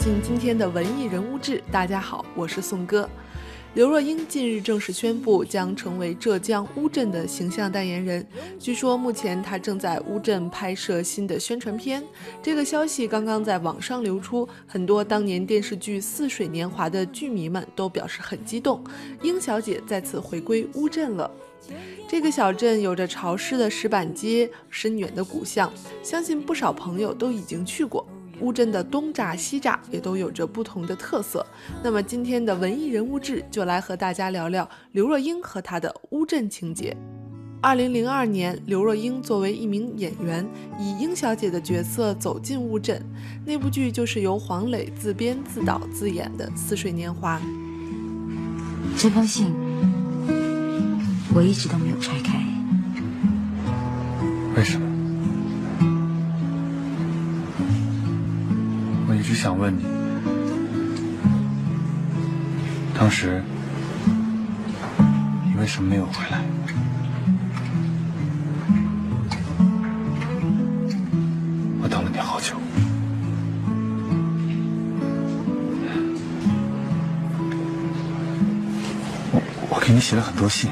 进今天的文艺人物志。大家好，我是宋哥。刘若英近日正式宣布将成为浙江乌镇的形象代言人。据说目前她正在乌镇拍摄新的宣传片。这个消息刚刚在网上流出，很多当年电视剧《似水年华》的剧迷们都表示很激动，英小姐再次回归乌镇了。这个小镇有着潮湿的石板街、深远的古巷，相信不少朋友都已经去过。乌镇的东栅西栅也都有着不同的特色。那么今天的文艺人物志就来和大家聊聊刘若英和她的乌镇情节。二零零二年，刘若英作为一名演员，以英小姐的角色走进乌镇。那部剧就是由黄磊自编自导自演的《似水年华》。这封信我一直都没有拆开，为什么？直想问你，当时你为什么没有回来？我等了你好久，我给你写了很多信，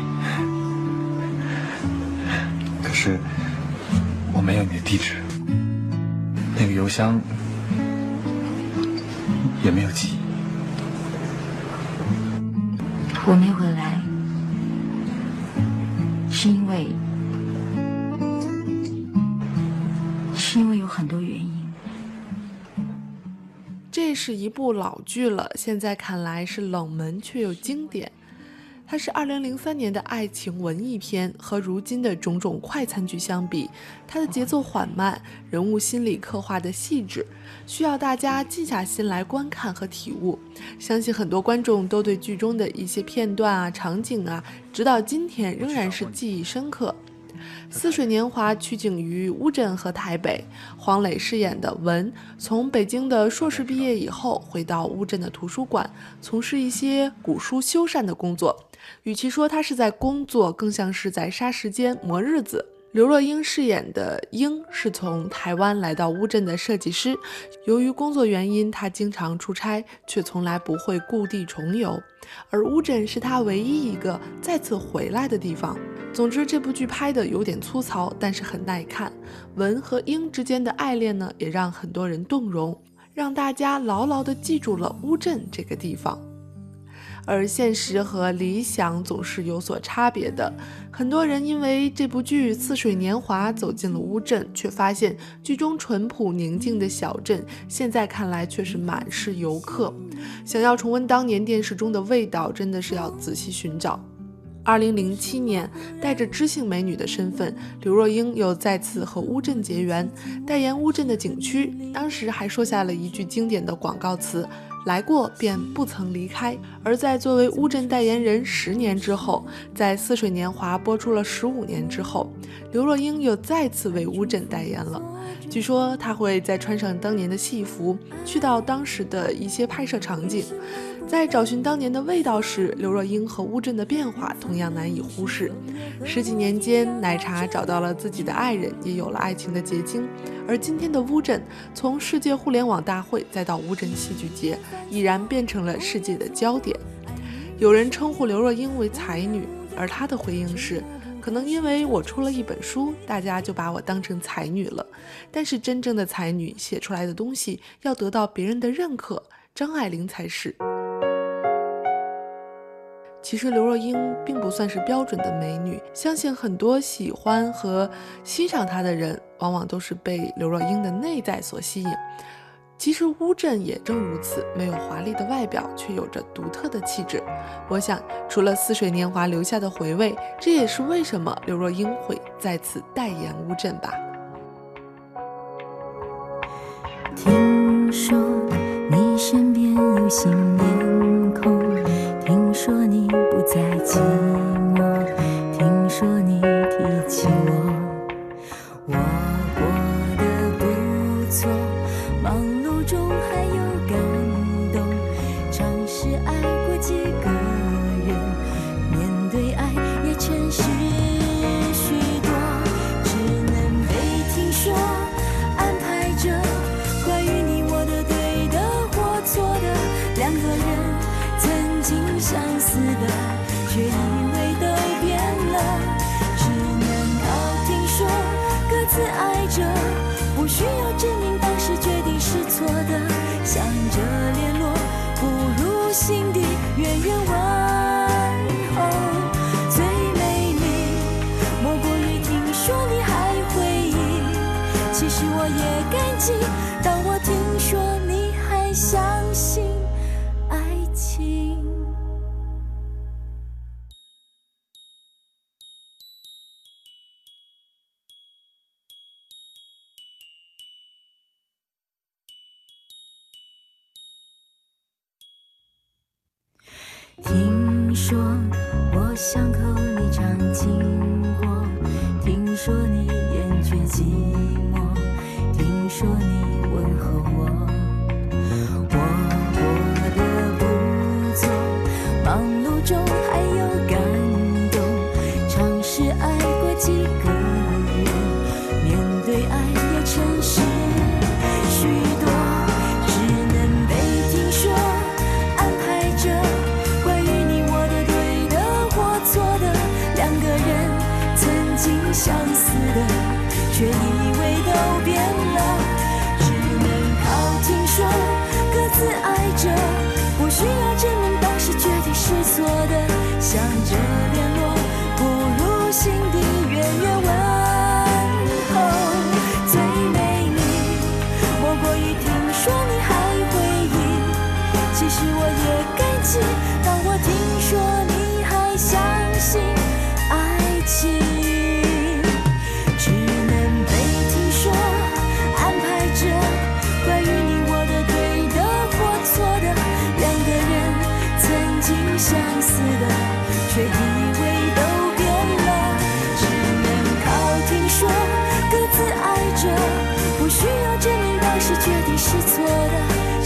可是我没有你的地址，那个邮箱。也没有记忆。我没回来，是因为是因为有很多原因。这是一部老剧了，现在看来是冷门却又经典。它是二零零三年的爱情文艺片，和如今的种种快餐剧相比，它的节奏缓慢，人物心理刻画的细致，需要大家静下心来观看和体悟。相信很多观众都对剧中的一些片段啊、场景啊，直到今天仍然是记忆深刻。《似水年华》取景于乌镇和台北，黄磊饰演的文从北京的硕士毕业以后，回到乌镇的图书馆，从事一些古书修缮的工作。与其说他是在工作，更像是在杀时间、磨日子。刘若英饰演的英是从台湾来到乌镇的设计师，由于工作原因，她经常出差，却从来不会故地重游，而乌镇是她唯一一个再次回来的地方。总之，这部剧拍的有点粗糙，但是很耐看。文和英之间的爱恋呢，也让很多人动容，让大家牢牢地记住了乌镇这个地方。而现实和理想总是有所差别的。很多人因为这部剧《似水年华》走进了乌镇，却发现剧中淳朴宁静的小镇，现在看来却是满是游客。想要重温当年电视中的味道，真的是要仔细寻找。二零零七年，带着知性美女的身份，刘若英又再次和乌镇结缘，代言乌镇的景区。当时还说下了一句经典的广告词。来过便不曾离开。而在作为乌镇代言人十年之后，在《似水年华》播出了十五年之后，刘若英又再次为乌镇代言了。据说她会再穿上当年的戏服，去到当时的一些拍摄场景。在找寻当年的味道时，刘若英和乌镇的变化同样难以忽视。十几年间，奶茶找到了自己的爱人，也有了爱情的结晶。而今天的乌镇，从世界互联网大会再到乌镇戏剧节，已然变成了世界的焦点。有人称呼刘若英为才女，而她的回应是：可能因为我出了一本书，大家就把我当成才女了。但是真正的才女写出来的东西，要得到别人的认可，张爱玲才是。其实刘若英并不算是标准的美女，相信很多喜欢和欣赏她的人，往往都是被刘若英的内在所吸引。其实乌镇也正如此，没有华丽的外表，却有着独特的气质。我想，除了《似水年华》留下的回味，这也是为什么刘若英会再次代言乌镇吧。听说你身边有新面孔。听说再见。其实我也感激，当我听说你还相信爱情。听说我想和你常经过，听说你厌倦寂寞。说你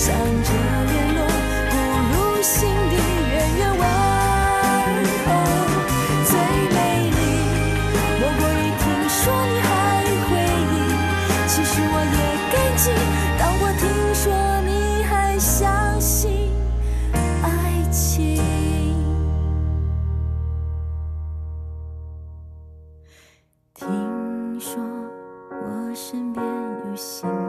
想着联络，不如心底远远问候。最美丽，莫过于听说你还回忆。其实我也感激，当我听说你还相信爱情。听说我身边有新。